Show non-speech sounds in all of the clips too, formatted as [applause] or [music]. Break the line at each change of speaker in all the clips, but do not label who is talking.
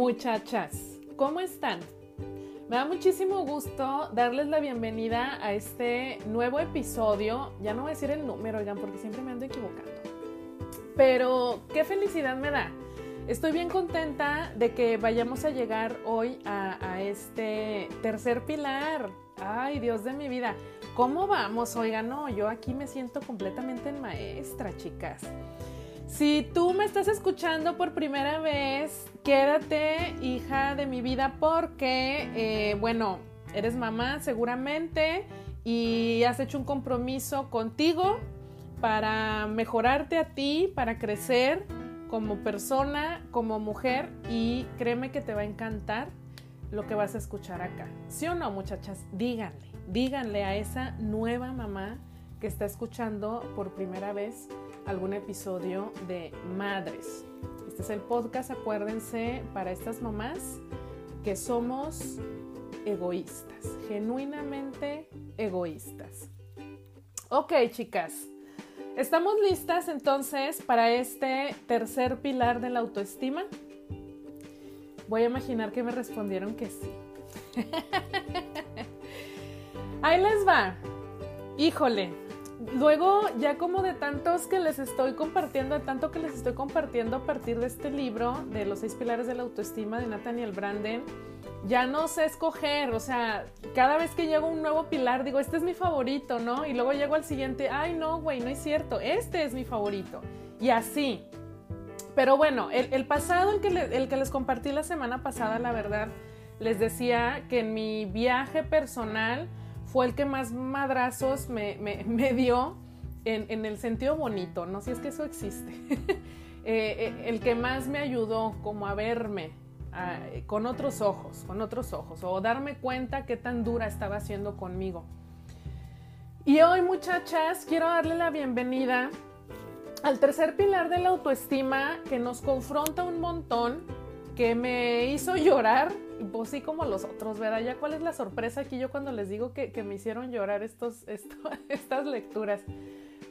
Muchachas, ¿cómo están? Me da muchísimo gusto darles la bienvenida a este nuevo episodio. Ya no voy a decir el número, oigan, porque siempre me ando equivocando. Pero qué felicidad me da. Estoy bien contenta de que vayamos a llegar hoy a, este tercer pilar. Ay, Dios de mi vida. ¿Cómo vamos? Oigan, no, yo aquí me siento completamente en maestra, chicas. Si tú me estás escuchando por primera vez, quédate, hija de mi vida, porque, eh, bueno, eres mamá seguramente y has hecho un compromiso contigo para mejorarte a ti, para crecer como persona, como mujer y créeme que te va a encantar lo que vas a escuchar acá. ¿Sí o no, muchachas? Díganle, díganle a esa nueva mamá que está escuchando por primera vez algún episodio de Madres. Este es el podcast, acuérdense, para estas mamás que somos egoístas, genuinamente egoístas. Ok, chicas, ¿estamos listas entonces para este tercer pilar de la autoestima? Voy a imaginar que me respondieron que sí. [laughs] Ahí les va. Híjole, luego ya como de tantos que les estoy compartiendo, de tanto que les estoy compartiendo a partir de este libro de los seis pilares de la autoestima de Nathaniel Branden, ya no sé escoger, o sea, cada vez que llego un nuevo pilar digo, este es mi favorito, ¿no? Y luego llego al siguiente, ay no, güey, no es cierto, este es mi favorito. Y así. Pero bueno, el, pasado, que, el que les compartí la semana pasada, la verdad, les decía que en mi viaje personal, fue el que más madrazos me, [laughs] dio en, el sentido bonito, no si es que eso existe. [laughs] Eh, eh, el que más me ayudó como a verme con otros ojos, con otros ojos, o darme cuenta qué tan dura estaba haciendo conmigo. Y hoy, muchachas, quiero darle la bienvenida al tercer pilar de la autoestima que nos confronta un montón, que me hizo llorar pues sí como los otros, ¿verdad? Ya cuál es la sorpresa aquí yo cuando les digo que, me hicieron llorar estos, [laughs] estas lecturas.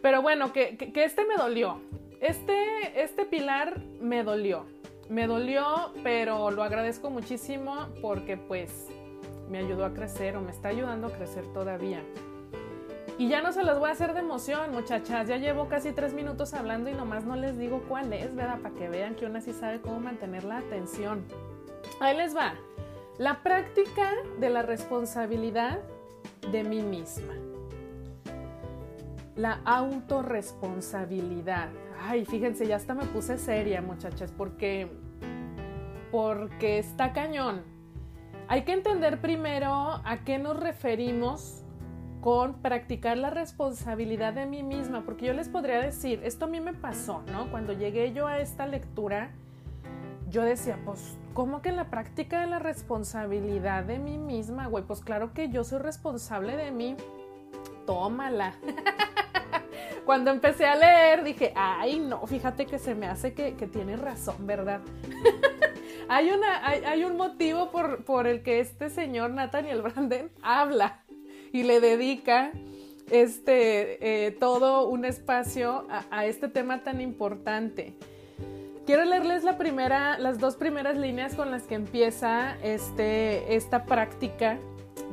Pero bueno, que, que, este me dolió. Este, este pilar me dolió. Me dolió, pero lo agradezco muchísimo porque pues me ayudó a crecer o me está ayudando a crecer todavía. Y ya no se las voy a hacer de emoción, muchachas. Ya llevo casi tres minutos hablando y nomás no les digo cuál es, ¿verdad? Para que vean que una sí sabe cómo mantener la atención. Ahí les va. La práctica de la responsabilidad de mí misma. La autorresponsabilidad. Ay, fíjense, ya hasta me puse seria, muchachas, porque porque está cañón. Hay que entender primero a qué nos referimos con practicar la responsabilidad de mí misma, porque yo les podría decir, esto a mí me pasó, ¿no? Cuando llegué yo a esta lectura, yo decía, pues, ¿cómo que en la práctica de la responsabilidad de mí misma, güey? Pues claro que yo soy responsable de mí. Tómala. [laughs] Cuando empecé a leer dije, ay, no, fíjate que se me hace que, tiene razón, ¿verdad? [laughs] hay, una, hay, un motivo por, por, el que este señor Nathaniel Branden habla y le dedica este, eh, todo un espacio a este tema tan importante. Quiero leerles las dos primeras líneas con las que empieza este, esta práctica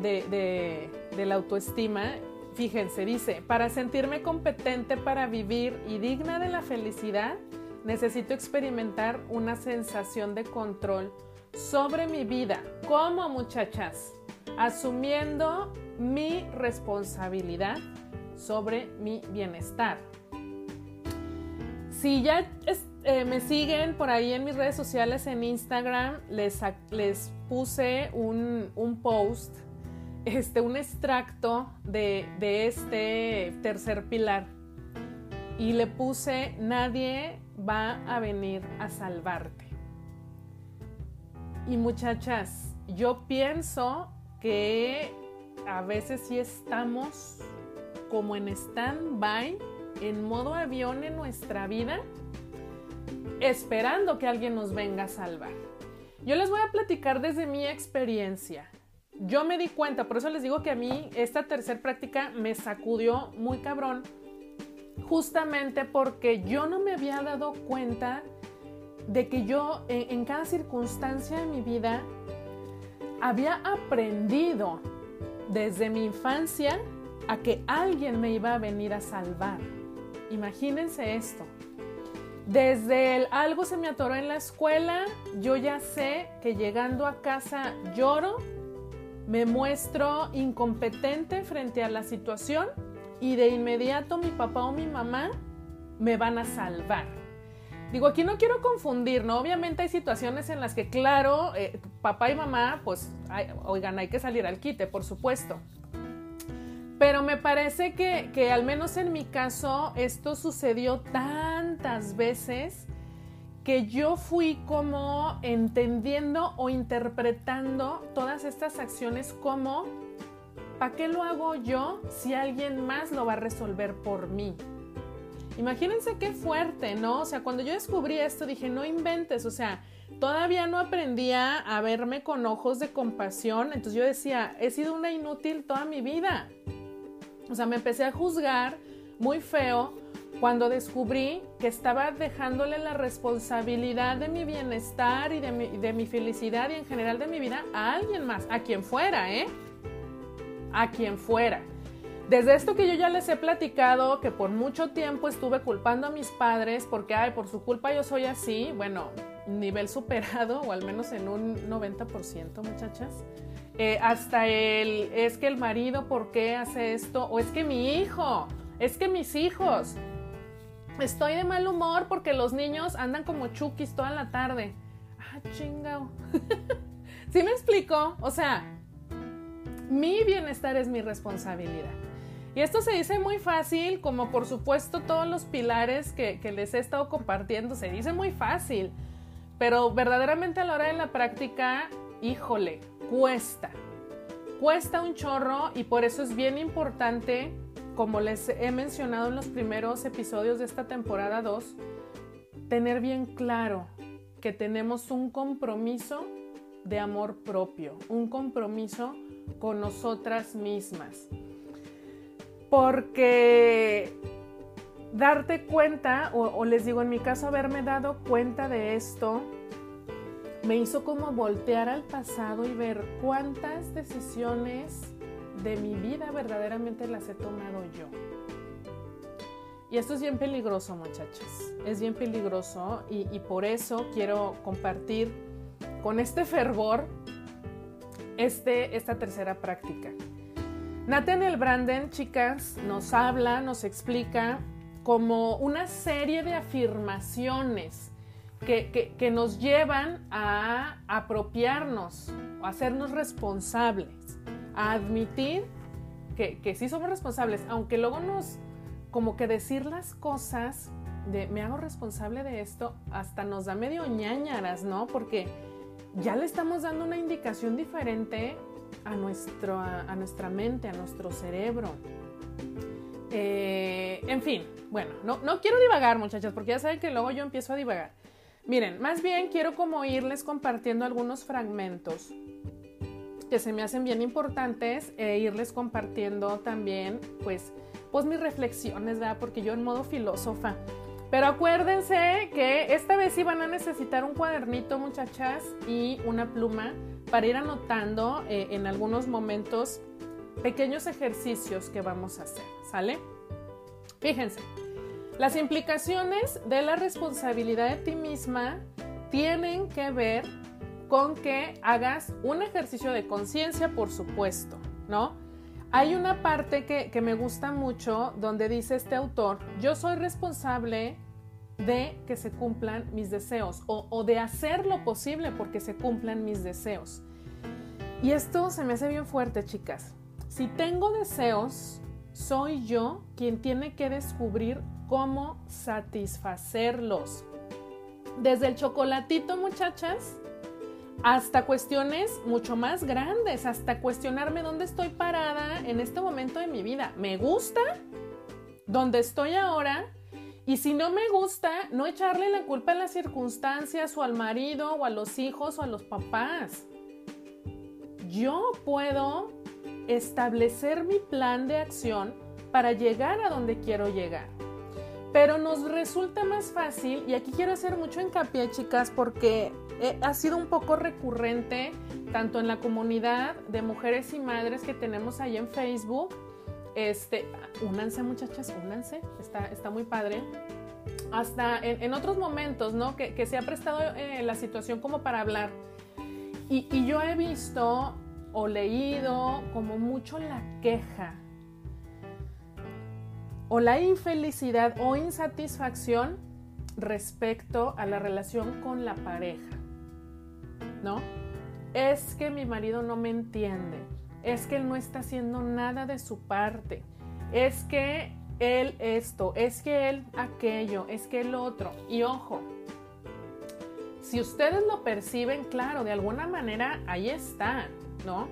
de, de la autoestima. Fíjense, dice, para sentirme competente para vivir y digna de la felicidad, necesito experimentar una sensación de control sobre mi vida. ¿Cómo muchachas? Asumiendo mi responsabilidad sobre mi bienestar. Si ya eh, me siguen por ahí en mis redes sociales, en Instagram, les, les puse un, post, este, un extracto de, de este tercer pilar. Y le puse, nadie va a venir a salvarte. Y muchachas, yo pienso que a veces sí estamos como en stand-by, en modo avión en nuestra vida esperando que alguien nos venga a salvar. Yo les voy a platicar desde mi experiencia. Yo me di cuenta, por eso les digo que a mí esta tercera práctica me sacudió muy cabrón, justamente porque yo no me había dado cuenta de que yo en, cada circunstancia de mi vida había aprendido desde mi infancia a que alguien me iba a venir a salvar. Imagínense esto. Desde el algo se me atoró en la escuela, yo ya sé que llegando a casa lloro, me muestro incompetente frente a la situación y de inmediato mi papá o mi mamá me van a salvar. Digo, aquí no quiero confundir, ¿no? Obviamente hay situaciones en las que, claro, eh, papá y mamá, pues, oigan, hay que salir al quite, por supuesto. Me parece que, que al menos en mi caso esto sucedió tantas veces que yo fui como entendiendo o interpretando todas estas acciones como, ¿para qué lo hago yo si alguien más lo va a resolver por mí? Imagínense qué fuerte, ¿no? O sea, cuando yo descubrí esto dije, no inventes, o sea, todavía no aprendía a verme con ojos de compasión, entonces yo decía, he sido una inútil toda mi vida. O sea, me empecé a juzgar muy feo cuando descubrí que estaba dejándole la responsabilidad de mi bienestar y de mi, de mi felicidad y en general de mi vida a alguien más, a quien fuera, ¿eh? A quien fuera. Desde esto que yo ya les he platicado, que por mucho tiempo estuve culpando a mis padres porque, ay, por su culpa yo soy así, bueno, nivel superado, o al menos en un 90%, muchachas. Eh, hasta el, es que el marido, ¿por qué hace esto? O es que mi hijo, es que mis hijos. Estoy de mal humor porque los niños andan como chukis toda la tarde. Ah, chingao. [laughs] ¿Sí me explico? O sea, mi bienestar es mi responsabilidad. Y esto se dice muy fácil, como por supuesto todos los pilares que, les he estado compartiendo, se dice muy fácil, pero verdaderamente a la hora de la práctica, híjole, cuesta. Cuesta un chorro y por eso es bien importante, como les he mencionado en los primeros episodios de esta temporada 2, tener bien claro que tenemos un compromiso de amor propio, un compromiso con nosotras mismas porque darte cuenta, o, les digo en mi caso haberme dado cuenta de esto, me hizo como voltear al pasado y ver cuántas decisiones de mi vida verdaderamente las he tomado yo. Y esto es bien peligroso, muchachas. Es bien peligroso y, por eso quiero compartir con este fervor este, esta tercera práctica. Nathaniel Branden, chicas, nos habla, nos explica como una serie de afirmaciones que, nos llevan a apropiarnos, a hacernos responsables, a admitir que, que sí somos responsables, aunque luego nos, como que decir las cosas de me hago responsable de esto, hasta nos da medio ñañaras, ¿no? Porque ya le estamos dando una indicación diferente a, nuestro, a, nuestra mente, a nuestro cerebro. Eh, en fin, bueno, no, no quiero divagar muchachas, porque ya saben que luego yo empiezo a divagar. Miren, más bien quiero como irles compartiendo algunos fragmentos que se me hacen bien importantes e irles compartiendo también, pues, pues mis reflexiones, ¿verdad? Porque yo en modo filósofa. Pero acuérdense que esta vez sí van a necesitar un cuadernito, muchachas, y una pluma para ir anotando eh, en algunos momentos pequeños ejercicios que vamos a hacer, ¿sale? Fíjense, las implicaciones de la responsabilidad de ti misma tienen que ver con que hagas un ejercicio de conciencia, por supuesto, ¿no? Hay una parte que, que, me gusta mucho donde dice este autor, yo soy responsable de que se cumplan mis deseos o, de hacer lo posible porque se cumplan mis deseos. Y esto se me hace bien fuerte, chicas. Si tengo deseos, soy yo quien tiene que descubrir cómo satisfacerlos. Desde el chocolatito, muchachas, hasta cuestiones mucho más grandes, hasta cuestionarme dónde estoy parada en este momento de mi vida. ¿Me gusta? ¿Dónde estoy ahora? Y si no me gusta, no echarle la culpa a las circunstancias o al marido o a los hijos o a los papás. Yo puedo establecer mi plan de acción para llegar a donde quiero llegar. Pero nos resulta más fácil, y aquí quiero hacer mucho hincapié, chicas, porque eh, ha sido un poco recurrente tanto en la comunidad de mujeres y madres que tenemos ahí en Facebook. Este, únanse muchachas, únanse, está, está muy padre. Hasta en, otros momentos, ¿no? Que, se ha prestado eh, la situación como para hablar. Y, y yo he visto o leído como mucho la queja o la infelicidad o insatisfacción respecto a la relación con la pareja. ¿No? Es que mi marido no me entiende, es que él no está haciendo nada de su parte, es que él esto, es que él aquello, es que el otro. Y ojo, si ustedes lo perciben, claro, de alguna manera ahí está, ¿no?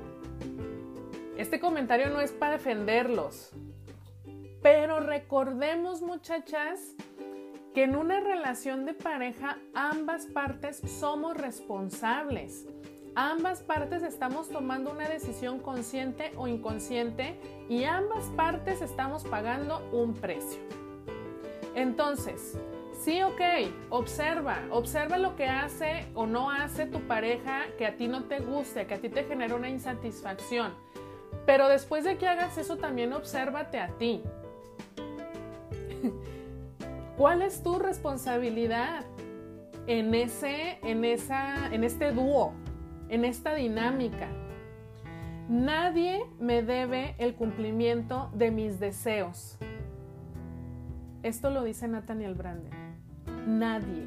Este comentario no es para defenderlos, pero recordemos muchachas que en una relación de pareja ambas partes somos responsables. Ambas partes estamos tomando una decisión consciente o inconsciente y ambas partes estamos pagando un precio. Entonces, sí, ok, observa, observa lo que hace o no hace tu pareja que a ti no te guste, que a ti te genera una insatisfacción. Pero después de que hagas eso, también obsérvate a ti. [laughs] ¿Cuál es tu responsabilidad en, ese, en, esa, en este dúo, en esta dinámica? Nadie me debe el cumplimiento de mis deseos. Esto lo dice Nathaniel Branden. Nadie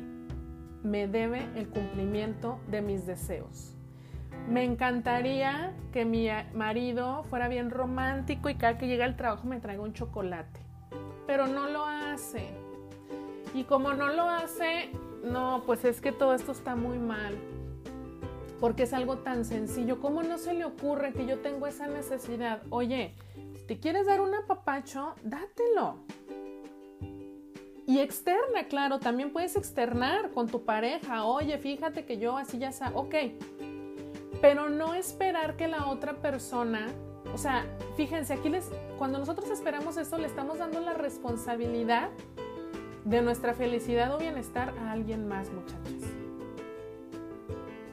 me debe el cumplimiento de mis deseos. Me encantaría que mi marido fuera bien romántico y cada que llega al trabajo me traiga un chocolate pero no lo hace. Y como no lo hace, no, pues es que todo esto está muy mal. Porque es algo tan sencillo. ¿Cómo no se le ocurre que yo tengo esa necesidad? Oye, si te quieres dar un apapacho, dátelo. Y externa, claro, también puedes externar con tu pareja. Oye, fíjate que yo así ya sé. Ok. Pero no esperar que la otra persona o sea, fíjense, aquí les, cuando nosotros esperamos esto, le estamos dando la responsabilidad de nuestra felicidad o bienestar a alguien más, muchachos.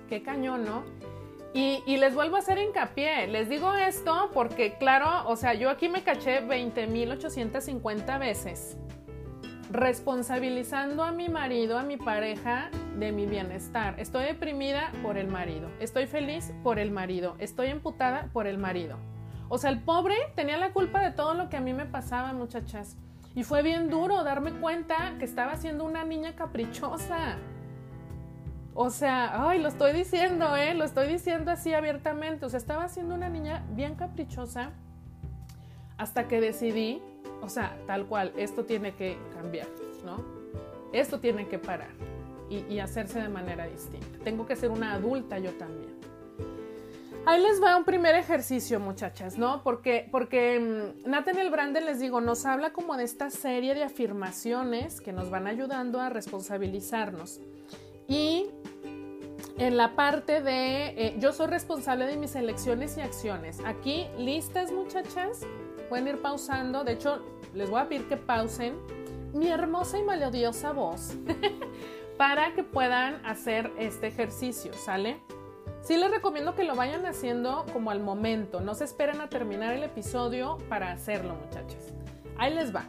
Qué cañón, ¿no? Y, y, les vuelvo a hacer hincapié, les digo esto porque, claro, o sea, yo aquí me caché 20.850 veces responsabilizando a mi marido, a mi pareja, de mi bienestar. Estoy deprimida por el marido, estoy feliz por el marido, estoy emputada por el marido. O sea, el pobre tenía la culpa de todo lo que a mí me pasaba, muchachas. Y fue bien duro darme cuenta que estaba siendo una niña caprichosa. O sea, ay, lo estoy diciendo, ¿eh? Lo estoy diciendo así abiertamente. O sea, estaba siendo una niña bien caprichosa hasta que decidí, o sea, tal cual, esto tiene que cambiar, ¿no? Esto tiene que parar y, hacerse de manera distinta. Tengo que ser una adulta yo también. Ahí les va un primer ejercicio, muchachas, ¿no? Porque, porque mm, Nathaniel Branden, les digo, nos habla como de esta serie de afirmaciones que nos van ayudando a responsabilizarnos. Y en la parte de eh, yo soy responsable de mis elecciones y acciones. Aquí, listas, muchachas, pueden ir pausando. De hecho, les voy a pedir que pausen mi hermosa y melodiosa voz [laughs] para que puedan hacer este ejercicio, ¿sale? Sí les recomiendo que lo vayan haciendo como al momento, no se esperen a terminar el episodio para hacerlo muchachos. Ahí les va.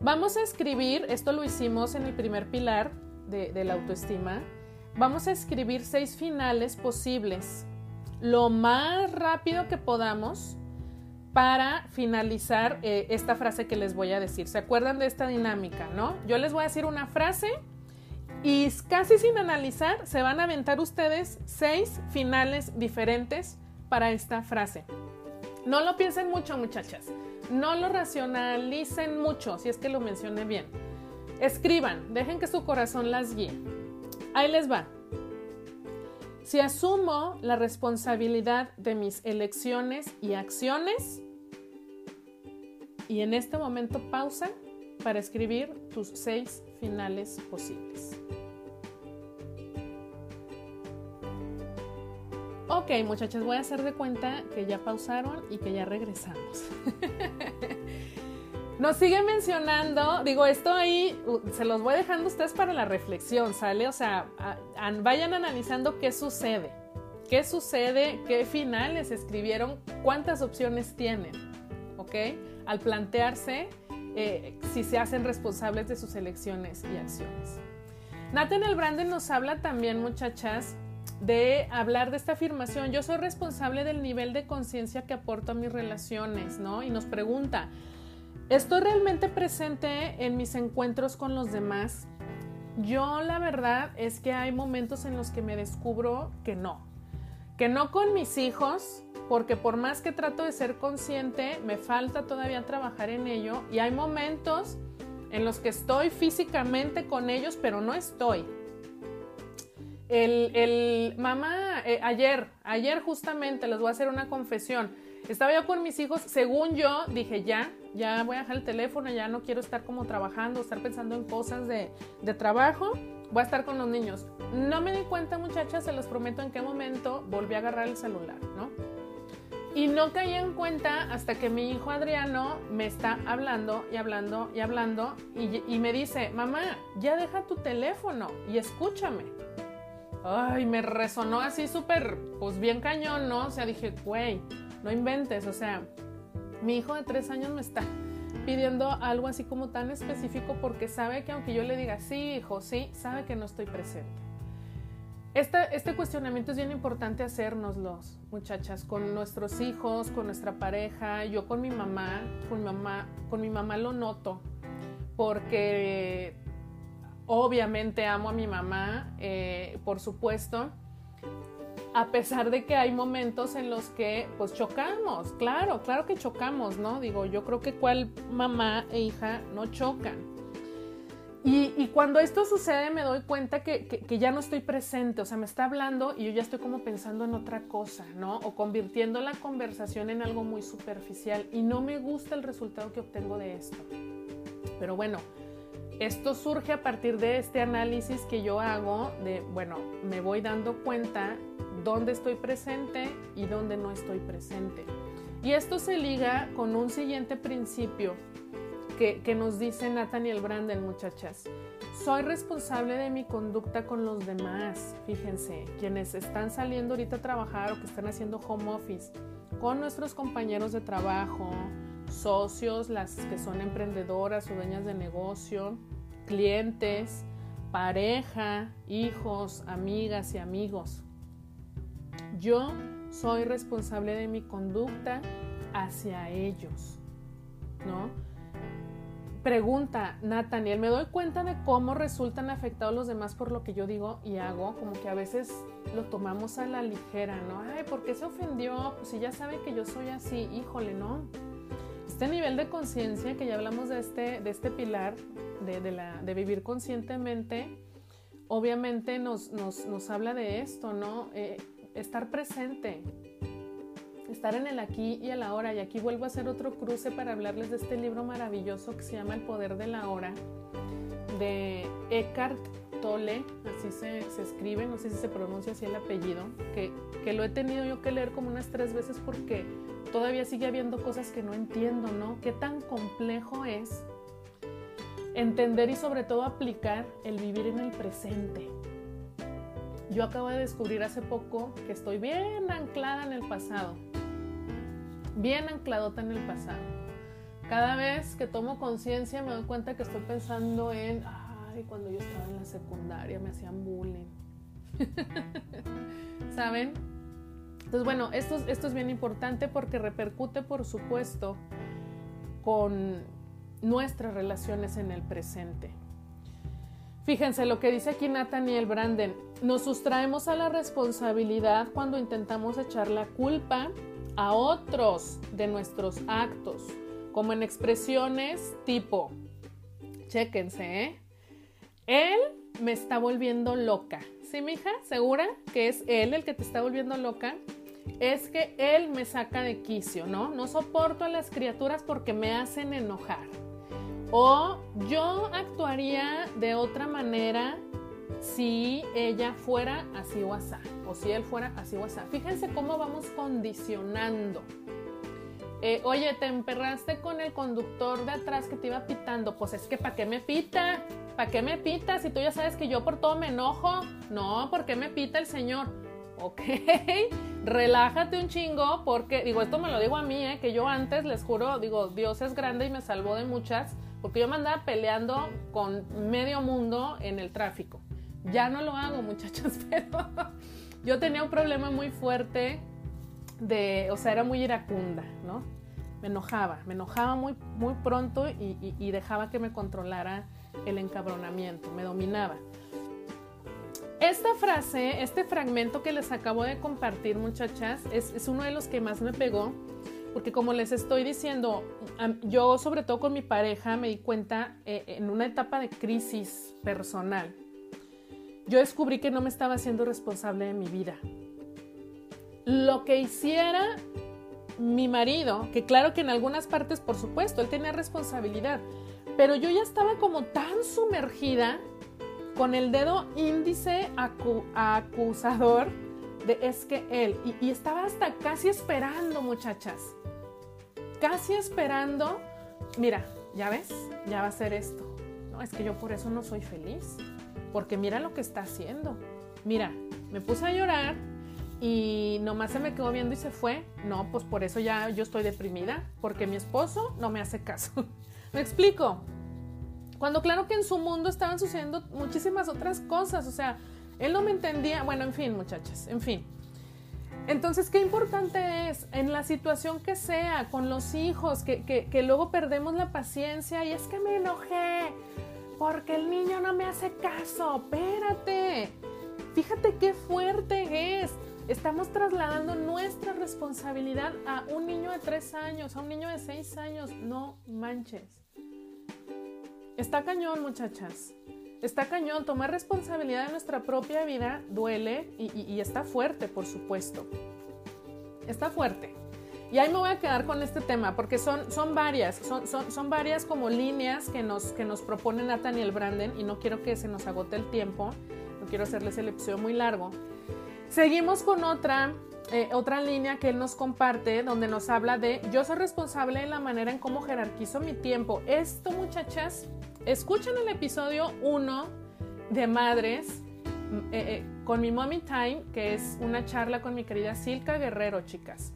Vamos a escribir, esto lo hicimos en el primer pilar de, la autoestima, vamos a escribir seis finales posibles, lo más rápido que podamos para finalizar eh, esta frase que les voy a decir. ¿Se acuerdan de esta dinámica, no? Yo les voy a decir una frase y casi sin analizar, se van a aventar ustedes seis finales diferentes para esta frase. No lo piensen mucho, muchachas. No lo racionalicen mucho, si es que lo mencioné bien. Escriban, dejen que su corazón las guíe. Ahí les va. Si asumo la responsabilidad de mis elecciones y acciones, y en este momento pausa para escribir tus seis finales posibles. Ok, muchachos, voy a hacer de cuenta que ya pausaron y que ya regresamos. [laughs] Nos sigue mencionando, digo, esto ahí se los voy dejando a ustedes para la reflexión, ¿sale? O sea, vayan analizando qué sucede, qué sucede, qué finales escribieron, cuántas opciones tienen, ¿ok? Al plantearse eh, si se hacen responsables de sus elecciones y acciones. Nathaniel Branden nos habla también, muchachas, de hablar de esta afirmación. Yo soy responsable del nivel de conciencia que aporto a mis relaciones, ¿no? Y nos pregunta, ¿estoy realmente presente en mis encuentros con los demás? Yo la verdad es que hay momentos en los que me descubro que no, que no con mis hijos, porque por más que trato de ser consciente, me falta todavía trabajar en ello y hay momentos en los que estoy físicamente con ellos, pero no estoy. El, mamá, eh, ayer, ayer justamente les voy a hacer una confesión. Estaba yo con mis hijos, según yo, dije ya, ya voy a dejar el teléfono, ya no quiero estar como trabajando, estar pensando en cosas de, trabajo, voy a estar con los niños. No me di cuenta, muchachas, se los prometo en qué momento volví a agarrar el celular, ¿no? Y no caí en cuenta hasta que mi hijo Adriano me está hablando y hablando y hablando y, me dice, mamá, ya deja tu teléfono y escúchame. Ay, me resonó así súper, pues bien cañón, ¿no? O sea, dije, güey, no inventes, o sea, mi hijo de tres años me está pidiendo algo así como tan específico porque sabe que aunque yo le diga, sí, hijo, sí, sabe que no estoy presente. Este, cuestionamiento es bien importante hacérnoslos, muchachas, con nuestros hijos, con nuestra pareja, yo con mi mamá, con mi mamá, con mi mamá lo noto, porque obviamente amo a mi mamá, eh, por supuesto, a pesar de que hay momentos en los que pues chocamos, claro, claro que chocamos, ¿no? Digo, yo creo que cuál mamá e hija no chocan. Y, cuando esto sucede me doy cuenta que, ya no estoy presente, o sea, me está hablando y yo ya estoy como pensando en otra cosa, ¿no? O convirtiendo la conversación en algo muy superficial y no me gusta el resultado que obtengo de esto. Pero bueno, esto surge a partir de este análisis que yo hago de, bueno, me voy dando cuenta dónde estoy presente y dónde no estoy presente. Y esto se liga con un siguiente principio que, nos dice Nathaniel Branden, muchachas. Soy responsable de mi conducta con los demás. Fíjense, quienes están saliendo ahorita a trabajar o que están haciendo home office, con nuestros compañeros de trabajo, socios, las que son emprendedoras o dueñas de negocio, clientes, pareja, hijos, amigas y amigos. Yo soy responsable de mi conducta hacia ellos, ¿no? Pregunta, Nathaniel, me doy cuenta de cómo resultan afectados los demás por lo que yo digo y hago, como que a veces lo tomamos a la ligera, ¿no? Ay, ¿por qué se ofendió? Pues si ya sabe que yo soy así, híjole, ¿no? Este nivel de conciencia, que ya hablamos de este, de este pilar, de, de vivir conscientemente, obviamente nos, nos, nos habla de esto, ¿no? Eh, estar presente, estar en el aquí y el ahora. Y aquí vuelvo a hacer otro cruce para hablarles de este libro maravilloso que se llama El Poder de la Hora, de Eckhart Tolle, así se, escribe, no sé si se pronuncia así el apellido, que, que lo he tenido yo que leer como unas tres veces porque todavía sigue habiendo cosas que no entiendo, ¿no? ¿Qué tan complejo es entender y sobre todo aplicar el vivir en el presente? Yo acabo de descubrir hace poco que estoy bien anclada en el pasado bien ancladota en el pasado. Cada vez que tomo conciencia me doy cuenta que estoy pensando en, ay, cuando yo estaba en la secundaria me hacían bullying. [laughs] ¿Saben? Entonces, bueno, esto, esto es bien importante porque repercute, por supuesto, con nuestras relaciones en el presente. Fíjense lo que dice aquí Nathaniel Branden. Nos sustraemos a la responsabilidad cuando intentamos echar la culpa a otros de nuestros actos, como en expresiones tipo, chéquense, ¿eh? Él me está volviendo loca. ¿Sí, mija? ¿Segura que es él el que te está volviendo loca? Es que él me saca de quicio, ¿no? No soporto a las criaturas porque me hacen enojar. O yo actuaría de otra manera si ella fuera así o o si él fuera así o así. Fíjense cómo vamos condicionando eh, oye, te emperraste con el conductor de atrás que te iba pitando. Pues es que, ¿para qué me pita? ¿Para qué me pita? Si tú ya sabes que yo por todo me enojo. No, ¿por qué me pita el señor? Ok, [laughs] relájate un chingo porque, digo, esto me lo digo a mí, ¿eh? que yo antes, les juro, digo, Dios es grande y me salvó de muchas, porque yo me andaba peleando con medio mundo en el tráfico. Ya no lo hago, muchachos, [laughs] pero yo tenía un problema muy fuerte de, o sea, era muy iracunda, ¿no? Me enojaba, me enojaba muy, muy pronto y, dejaba que me controlara el encabronamiento, me dominaba. Esta frase, este fragmento que les acabo de compartir, muchachas, es, es, uno de los que más me pegó, porque como les estoy diciendo, yo sobre todo con mi pareja me di cuenta eh, en una etapa de crisis personal, yo descubrí que no me estaba haciendo responsable de mi vida. Lo que hiciera mi marido, que claro que en algunas partes, por supuesto, él tenía responsabilidad, pero yo ya estaba como tan sumergida con el dedo índice acusador de es que él, y estaba hasta casi esperando, muchachas, casi esperando, mira, ya ves, ya va a ser esto. No, es que yo por eso no soy feliz porque mira lo que está haciendo. Mira, me puse a llorar y nomás se me quedó viendo y se fue. No, pues por eso ya yo estoy deprimida, porque mi esposo no me hace caso. [laughs] ¿Me explico? Cuando claro que en su mundo estaban sucediendo muchísimas otras cosas, o sea, él no me entendía. Bueno, en fin, muchachas, en fin. Entonces, qué importante es en la situación que sea, con los hijos, que, que, luego perdemos la paciencia y es que me enojé, porque el niño no me hace caso, espérate. Fíjate qué fuerte es. Estamos trasladando nuestra responsabilidad a un niño de tres años, a un niño de seis años. No manches. Está cañón, muchachas. Está cañón. Tomar responsabilidad de nuestra propia vida duele y, está fuerte, por supuesto. Está fuerte. Y ahí me voy a quedar con este tema, porque son, son varias, son, son, son varias como líneas que nos, que nos propone Nathaniel Branden y no quiero que se nos agote el tiempo, no quiero hacerles el episodio muy largo. Seguimos con otra, eh, otra línea que él nos comparte, donde nos habla de yo soy responsable de la manera en cómo jerarquizo mi tiempo. Esto, muchachas, escuchen el episodio 1 de Madres eh, eh, con mi Mommy Time, que es una charla con mi querida Silka Guerrero, chicas.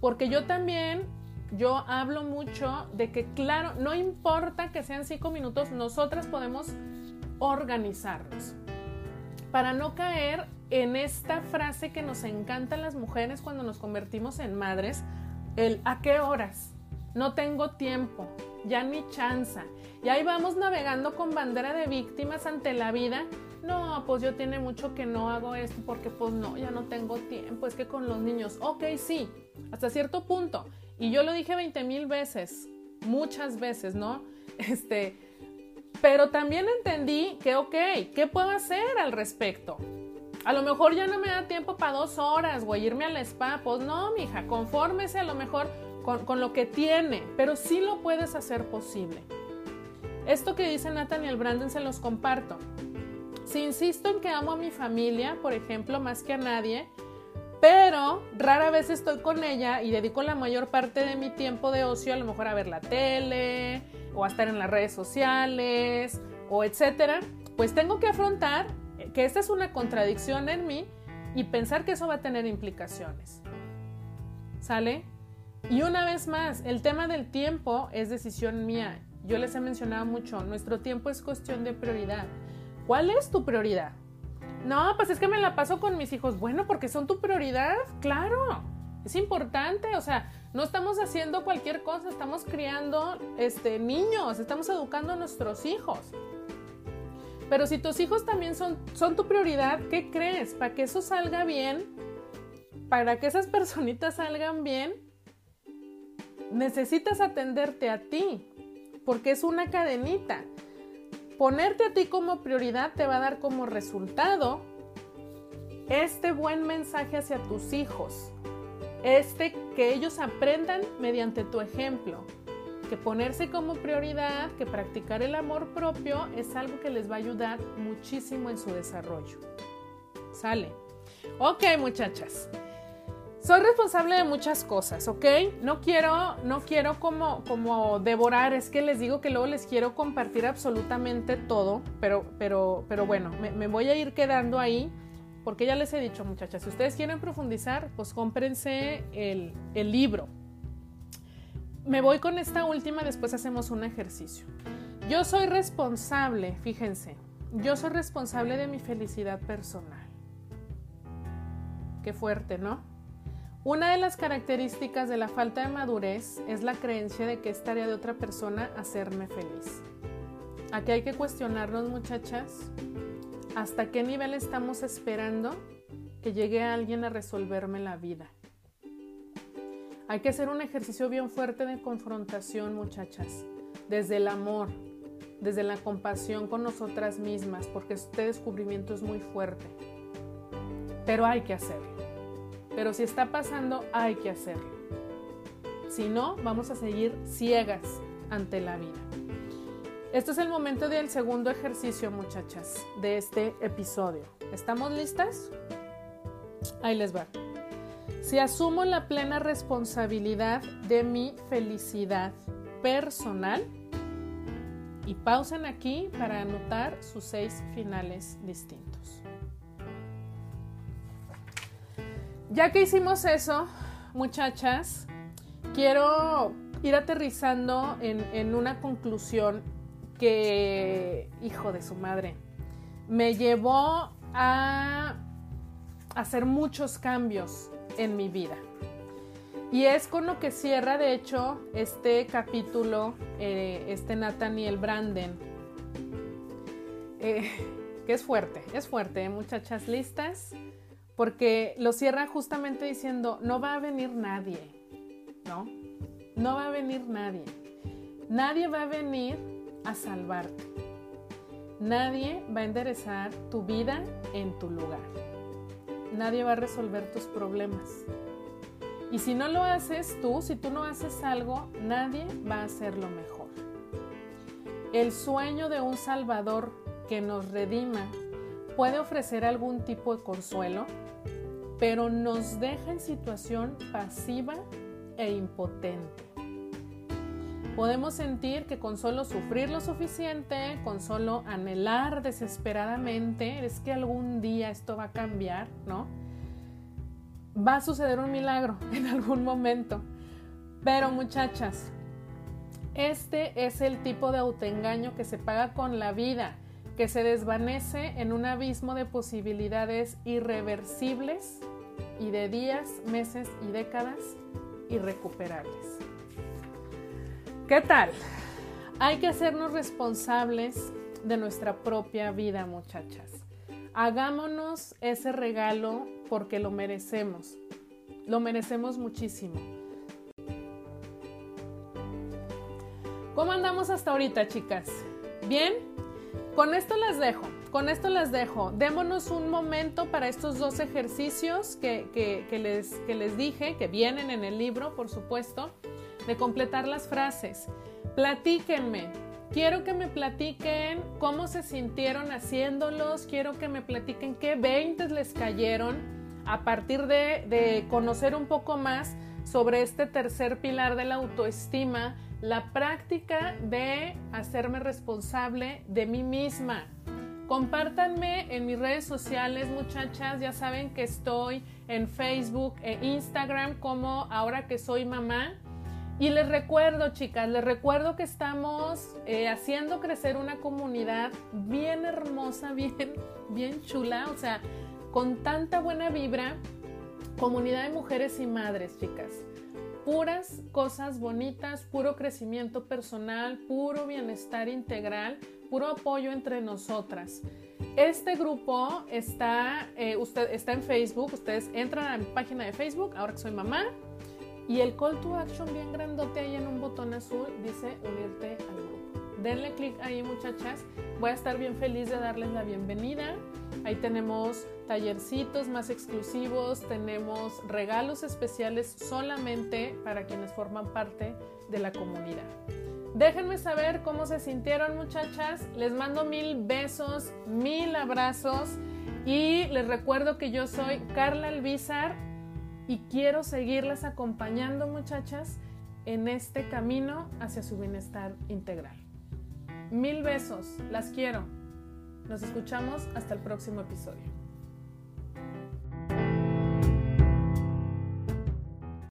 Porque yo también, yo hablo mucho de que, claro, no importa que sean cinco minutos, nosotras podemos organizarnos. Para no caer en esta frase que nos encantan las mujeres cuando nos convertimos en madres, el ¿a qué horas? No tengo tiempo, ya ni chanza. Y ahí vamos navegando con bandera de víctimas ante la vida no, pues yo tiene mucho que no hago esto porque pues no, ya no tengo tiempo, es que con los niños, ok, sí, hasta cierto punto. Y yo lo dije 20 mil veces, muchas veces, ¿no? [laughs] Este, pero también entendí que, ok, ¿qué puedo hacer al respecto? A lo mejor ya no me da tiempo para dos horas, güey, irme al spa. Pues no, mija, confórmese a lo mejor con, con, lo que tiene, pero sí lo puedes hacer posible. Esto que dice Nathaniel Brandon se los comparto. Si insisto en que amo a mi familia, por ejemplo, más que a nadie, pero rara vez estoy con ella y dedico la mayor parte de mi tiempo de ocio a lo mejor a ver la tele o a estar en las redes sociales o etcétera, pues tengo que afrontar que esta es una contradicción en mí y pensar que eso va a tener implicaciones. ¿Sale? Y una vez más, el tema del tiempo es decisión mía. Yo les he mencionado mucho, nuestro tiempo es cuestión de prioridad. ¿Cuál es tu prioridad? No, pues es que me la paso con mis hijos. Bueno, porque son tu prioridad, claro. Es importante, o sea, no estamos haciendo cualquier cosa, estamos criando este, niños, estamos educando a nuestros hijos. Pero si tus hijos también son, son tu prioridad, ¿qué crees? Para que eso salga bien, para que esas [laughs] personitas salgan bien, necesitas atenderte a ti, porque es una cadenita. Ponerte a ti como prioridad te va a dar como resultado este buen mensaje hacia tus hijos, este que ellos aprendan mediante tu ejemplo, que ponerse como prioridad, que practicar el amor propio es algo que les va a ayudar muchísimo en su desarrollo. Sale. Ok, muchachas. Soy responsable de muchas cosas, ¿ok? No quiero, no quiero como, como devorar, es que les digo que luego les quiero compartir absolutamente todo, pero, pero, pero bueno, me, voy a ir quedando ahí, porque ya les he dicho, muchachas, si ustedes quieren profundizar, pues cómprense el, el libro. Me voy con esta última, después hacemos un ejercicio. Yo soy responsable, fíjense, yo soy responsable de mi felicidad personal. Qué fuerte, ¿no? Una de las características de la falta de madurez es la creencia de que es tarea de otra persona hacerme feliz. Aquí hay que cuestionarnos, muchachas, hasta qué nivel estamos esperando que llegue alguien a resolverme la vida. Hay que hacer un ejercicio bien fuerte de confrontación, muchachas, desde el amor, desde la compasión con nosotras mismas, porque este descubrimiento es muy fuerte. Pero hay que hacerlo. Pero si está pasando, hay que hacerlo. Si no, vamos a seguir ciegas ante la vida. Este es el momento del segundo ejercicio, muchachas, de este episodio. ¿Estamos listas? Ahí les va. Si asumo la plena responsabilidad de mi felicidad personal, y pausen aquí para anotar sus seis finales distintos. Ya que hicimos eso, muchachas, quiero ir aterrizando en, una conclusión que, hijo de su madre, me llevó a hacer muchos cambios en mi vida. Y es con lo que cierra, de hecho, este capítulo, eh, este Nathaniel Branden, eh, que es fuerte, es fuerte, ¿eh? muchachas listas porque lo cierra justamente diciendo, no va a venir nadie, ¿no? No va a venir nadie. Nadie va a venir a salvarte. Nadie va a enderezar tu vida en tu lugar. Nadie va a resolver tus problemas. Y si no lo haces tú, si tú no haces algo, nadie va a hacerlo mejor. El sueño de un Salvador que nos redima puede ofrecer algún tipo de consuelo, pero nos deja en situación pasiva e impotente. Podemos sentir que con solo sufrir lo suficiente, con solo anhelar desesperadamente, es que algún día esto va a cambiar, ¿no? Va a suceder un milagro [laughs] en algún momento. Pero muchachas, este es el tipo de autoengaño que se paga con la vida que se desvanece en un abismo de posibilidades irreversibles y de días, meses y décadas irrecuperables. ¿Qué tal? Hay que hacernos responsables de nuestra propia vida, muchachas. Hagámonos ese regalo porque lo merecemos. Lo merecemos muchísimo. ¿Cómo andamos hasta ahorita, chicas? ¿Bien? Con esto las dejo, con esto las dejo. Démonos un momento para estos dos ejercicios que, les, que les dije, que vienen en el libro, por supuesto, de completar las frases. Platíquenme, quiero que me platiquen cómo se sintieron haciéndolos, quiero que me platiquen qué veintes les cayeron a partir de, de, conocer un poco más sobre este tercer pilar de la autoestima la práctica de hacerme responsable de mí misma. Compártanme en mis redes sociales, muchachas. Ya saben que estoy en Facebook e Instagram como ahora que soy mamá. Y les recuerdo, chicas, les recuerdo que estamos eh, haciendo crecer una comunidad bien hermosa, [laughs] bien, bien chula, o sea, con tanta buena vibra. Comunidad de mujeres y madres, chicas puras cosas bonitas, puro crecimiento personal, puro bienestar integral, puro apoyo entre nosotras. Este grupo está, eh, usted, está en Facebook, ustedes entran a mi página de Facebook, ahora que soy mamá, y el call to action bien grandote ahí en un botón azul dice unirte al. Denle clic ahí muchachas, voy a estar bien feliz de darles la bienvenida. Ahí tenemos tallercitos más exclusivos, tenemos regalos especiales solamente para quienes forman parte de la comunidad. Déjenme saber cómo se sintieron muchachas. Les mando mil besos, mil abrazos y les recuerdo que yo soy Carla Albizar y quiero seguirles acompañando muchachas en este camino hacia su bienestar integral. Mil besos, las quiero. Nos escuchamos hasta el próximo episodio.